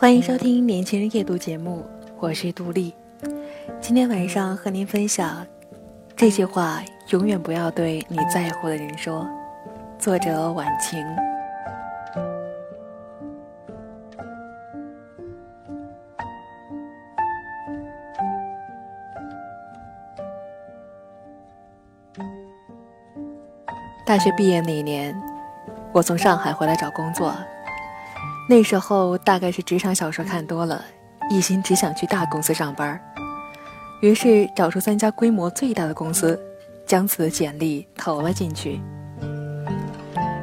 欢迎收听《年轻人夜读》节目，我是杜丽。今天晚上和您分享这句话：永远不要对你在乎的人说。作者：晚晴。大学毕业那一年，我从上海回来找工作。那时候大概是职场小说看多了，一心只想去大公司上班，于是找出三家规模最大的公司，将此简历投了进去。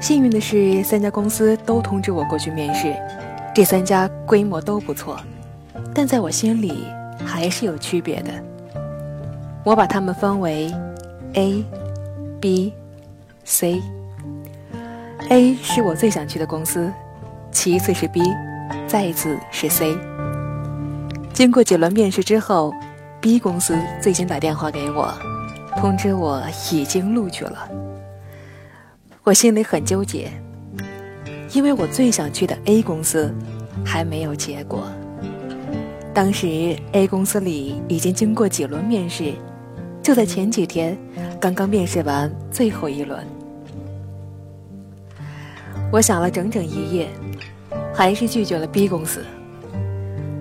幸运的是，三家公司都通知我过去面试，这三家规模都不错，但在我心里还是有区别的。我把它们分为 A、B、C。A 是我最想去的公司。其次是 B，再一次是 C。经过几轮面试之后，B 公司最先打电话给我，通知我已经录取了。我心里很纠结，因为我最想去的 A 公司还没有结果。当时 A 公司里已经经过几轮面试，就在前几天刚刚面试完最后一轮。我想了整整一夜。还是拒绝了 B 公司。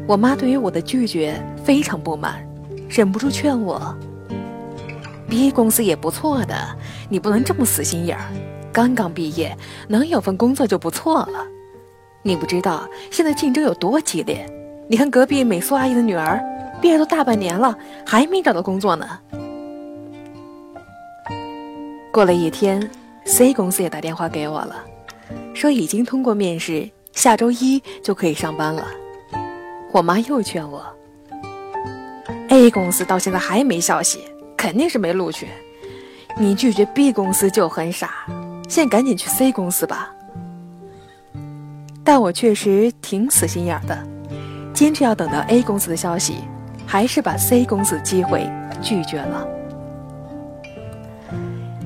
我妈对于我的拒绝非常不满，忍不住劝我：“B 公司也不错的，你不能这么死心眼儿。刚刚毕业，能有份工作就不错了。你不知道现在竞争有多激烈？你看隔壁美苏阿姨的女儿，毕业都大半年了，还没找到工作呢。”过了一天，C 公司也打电话给我了，说已经通过面试。下周一就可以上班了，我妈又劝我。A 公司到现在还没消息，肯定是没录取。你拒绝 B 公司就很傻，现在赶紧去 C 公司吧。但我确实挺死心眼的，坚持要等到 A 公司的消息，还是把 C 公司的机会拒绝了。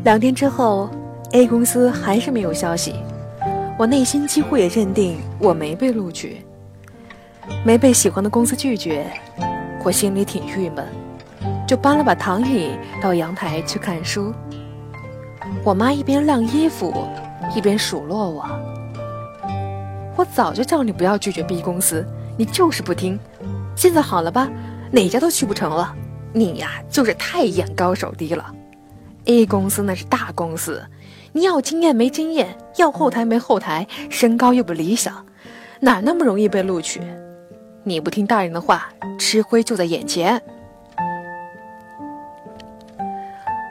两天之后，A 公司还是没有消息。我内心几乎也认定我没被录取，没被喜欢的公司拒绝，我心里挺郁闷，就搬了把躺椅到阳台去看书。我妈一边晾衣服，一边数落我：“我早就叫你不要拒绝 B 公司，你就是不听。现在好了吧，哪家都去不成了。你呀，就是太眼高手低了。A 公司那是大公司。”你要经验没经验，要后台没后台，身高又不理想，哪那么容易被录取？你不听大人的话，吃亏就在眼前。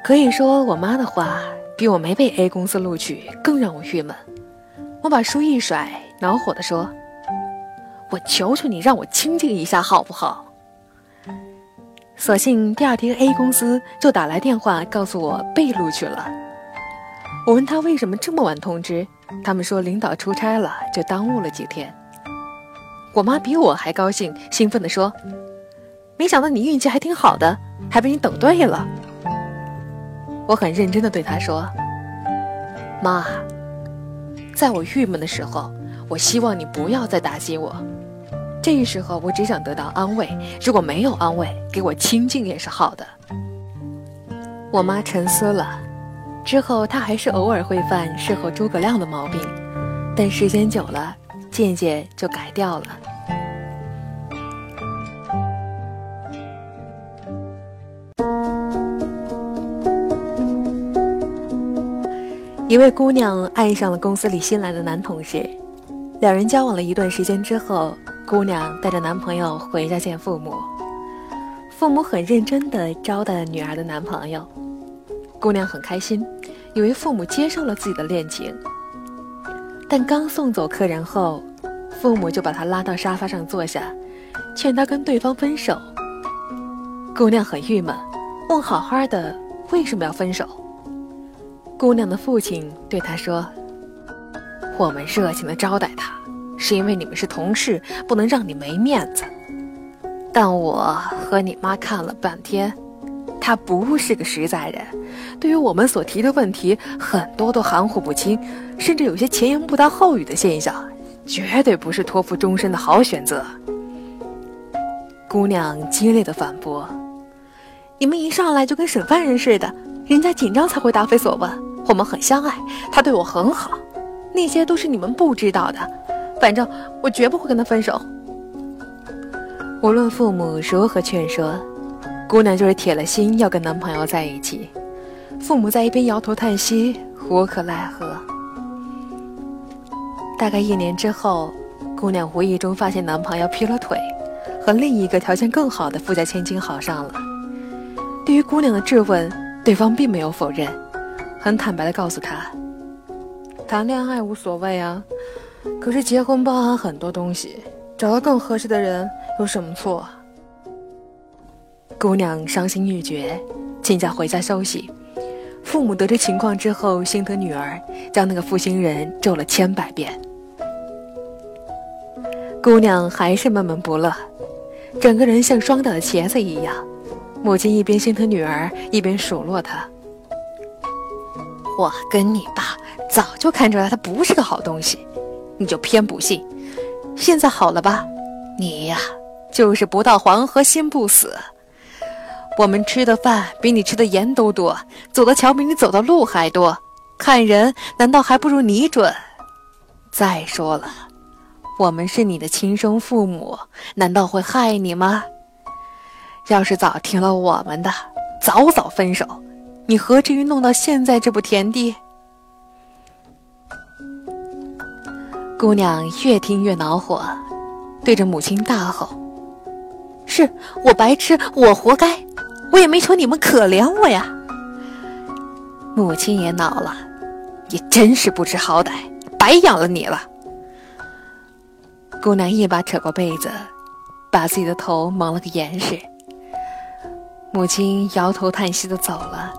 可以说，我妈的话比我没被 A 公司录取更让我郁闷。我把书一甩，恼火地说：“我求求你，让我清静一下好不好？”所幸第二天 A 公司就打来电话告诉我被录取了。我问他为什么这么晚通知，他们说领导出差了，就耽误了几天。我妈比我还高兴，兴奋地说：“没想到你运气还挺好的，还被你等对了。”我很认真地对她说：“妈，在我郁闷的时候，我希望你不要再打击我。这个时候我只想得到安慰，如果没有安慰，给我清静也是好的。”我妈沉思了。之后，他还是偶尔会犯事后诸葛亮的毛病，但时间久了，渐渐就改掉了。一位姑娘爱上了公司里新来的男同事，两人交往了一段时间之后，姑娘带着男朋友回家见父母，父母很认真地招待女儿的男朋友。姑娘很开心，以为父母接受了自己的恋情。但刚送走客人后，父母就把她拉到沙发上坐下，劝她跟对方分手。姑娘很郁闷，问好好的为什么要分手？姑娘的父亲对她说：“我们热情的招待他，是因为你们是同事，不能让你没面子。但我和你妈看了半天，他不是个实在人，对于我们所提的问题，很多都含糊不清，甚至有些前言不搭后语的现象。”绝对不是托付终身的好选择。姑娘激烈的反驳：“你们一上来就跟审犯人似的，人家紧张才会答非所问。我们很相爱，他对我很好，那些都是你们不知道的。反正我绝不会跟他分手。”无论父母如何劝说，姑娘就是铁了心要跟男朋友在一起。父母在一边摇头叹息，无可奈何。大概一年之后，姑娘无意中发现男朋友劈了腿，和另一个条件更好的富家千金好上了。对于姑娘的质问，对方并没有否认，很坦白的告诉她：“谈恋爱无所谓啊，可是结婚包含很多东西，找到更合适的人有什么错？”姑娘伤心欲绝，请假回家休息。父母得知情况之后，心疼女儿，将那个负心人咒了千百遍。姑娘还是闷闷不乐，整个人像霜打的茄子一样。母亲一边心疼女儿，一边数落她：“我跟你爸早就看出来他不是个好东西，你就偏不信。现在好了吧？你呀，就是不到黄河心不死。”我们吃的饭比你吃的盐都多，走的桥比你走的路还多，看人难道还不如你准？再说了，我们是你的亲生父母，难道会害你吗？要是早听了我们的，早早分手，你何至于弄到现在这步田地？姑娘越听越恼火，对着母亲大吼：“是我白痴，我活该！”我也没求你们可怜我呀。母亲也恼了，也真是不知好歹，白养了你了。姑娘一把扯过被子，把自己的头蒙了个严实。母亲摇头叹息的走了。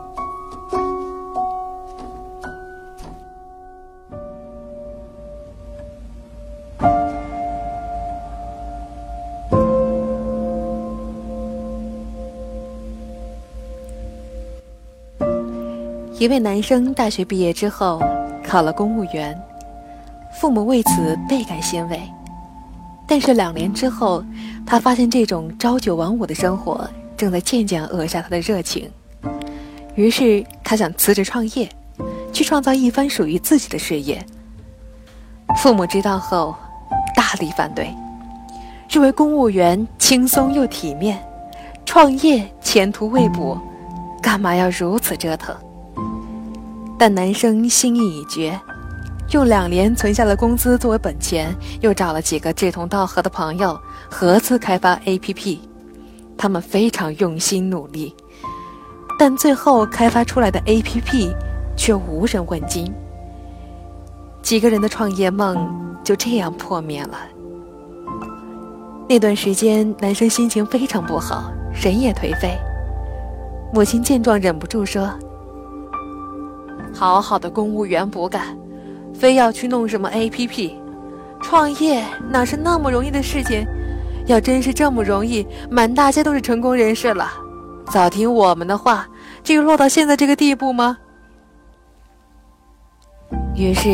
一位男生大学毕业之后考了公务员，父母为此倍感欣慰。但是两年之后，他发现这种朝九晚五的生活正在渐渐扼杀他的热情，于是他想辞职创业，去创造一番属于自己的事业。父母知道后，大力反对，认为公务员轻松又体面，创业前途未卜，干嘛要如此折腾？但男生心意已决，用两年存下的工资作为本钱，又找了几个志同道合的朋友，合资开发 APP。他们非常用心努力，但最后开发出来的 APP 却无人问津。几个人的创业梦就这样破灭了。那段时间，男生心情非常不好，人也颓废。母亲见状，忍不住说。好好的公务员不干，非要去弄什么 APP，创业哪是那么容易的事情？要真是这么容易，满大街都是成功人士了。早听我们的话，至于落到现在这个地步吗？于是，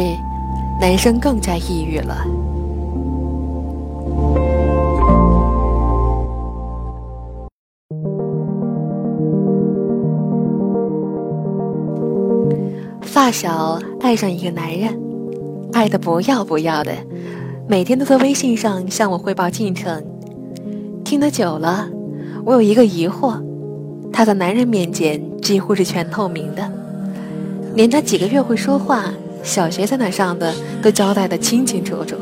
男生更加抑郁了。发小爱上一个男人，爱的不要不要的，每天都在微信上向我汇报进程。听得久了，我有一个疑惑：他在男人面前几乎是全透明的，连他几个月会说话、小学在哪上的都交代的清清楚楚。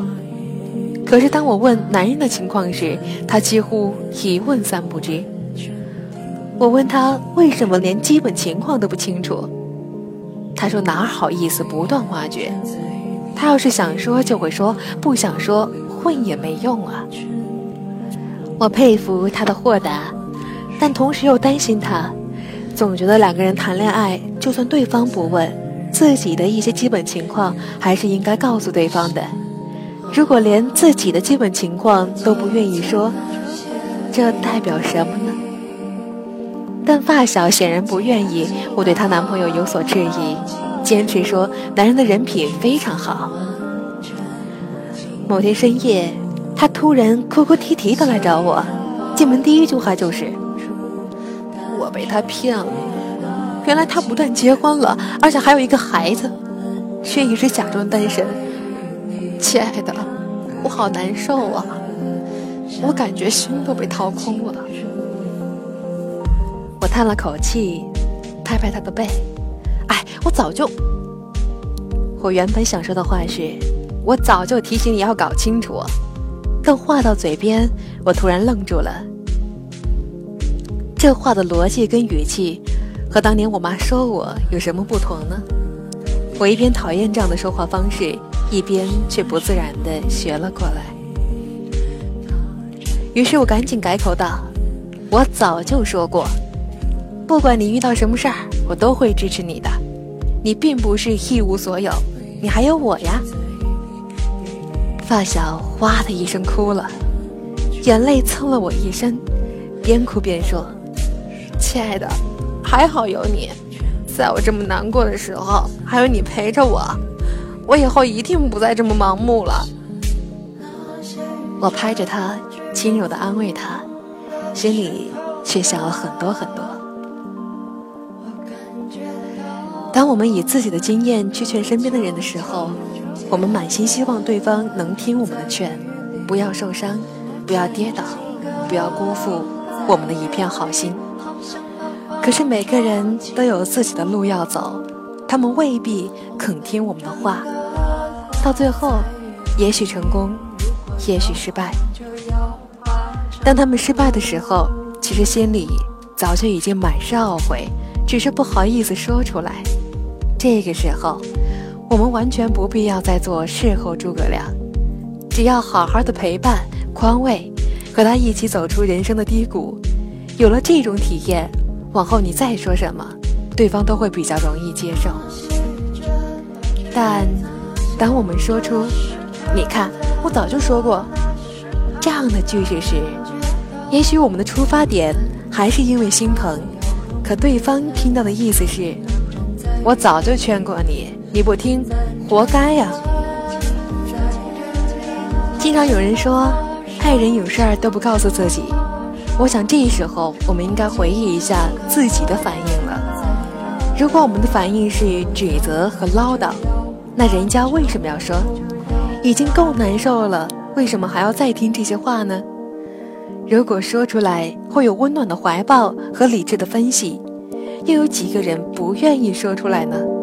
可是当我问男人的情况时，他几乎一问三不知。我问他为什么连基本情况都不清楚。他说哪好意思不断挖掘，他要是想说就会说，不想说混也没用啊。我佩服他的豁达，但同时又担心他，总觉得两个人谈恋爱，就算对方不问，自己的一些基本情况还是应该告诉对方的。如果连自己的基本情况都不愿意说，这代表什么呢？但发小显然不愿意我对她男朋友有所质疑，坚持说男人的人品非常好。某天深夜。他突然哭哭啼啼的来找我，进门第一句话就是：“我被他骗了。原来他不但结婚了，而且还有一个孩子，却一直假装单身。亲爱的，我好难受啊！我感觉心都被掏空了。”我叹了口气，拍拍他的背：“哎，我早就……我原本想说的话是，我早就提醒你要搞清楚。”但话到嘴边，我突然愣住了。这话的逻辑跟语气，和当年我妈说我有什么不同呢？我一边讨厌这样的说话方式，一边却不自然地学了过来。于是我赶紧改口道：“我早就说过，不管你遇到什么事儿，我都会支持你的。你并不是一无所有，你还有我呀。”发小哇的一声哭了，眼泪蹭了我一身，边哭边说：“亲爱的，还好有你，在我这么难过的时候，还有你陪着我，我以后一定不再这么盲目了。”我拍着他，轻柔的安慰他，心里却想了很多很多。我们以自己的经验去劝身边的人的时候，我们满心希望对方能听我们的劝，不要受伤，不要跌倒，不要辜负我们的一片好心。可是每个人都有自己的路要走，他们未必肯听我们的话，到最后，也许成功，也许失败。当他们失败的时候，其实心里早就已经满是懊悔，只是不好意思说出来。这个时候。我们完全不必要再做事后诸葛亮，只要好好的陪伴、宽慰，和他一起走出人生的低谷。有了这种体验，往后你再说什么，对方都会比较容易接受。但当我们说出“你看，我早就说过”这样的句式时，也许我们的出发点还是因为心疼，可对方听到的意思是：“我早就劝过你。”你不听，活该呀！经常有人说，爱人有事儿都不告诉自己。我想这时候我们应该回忆一下自己的反应了。如果我们的反应是指责和唠叨，那人家为什么要说？已经够难受了，为什么还要再听这些话呢？如果说出来会有温暖的怀抱和理智的分析，又有几个人不愿意说出来呢？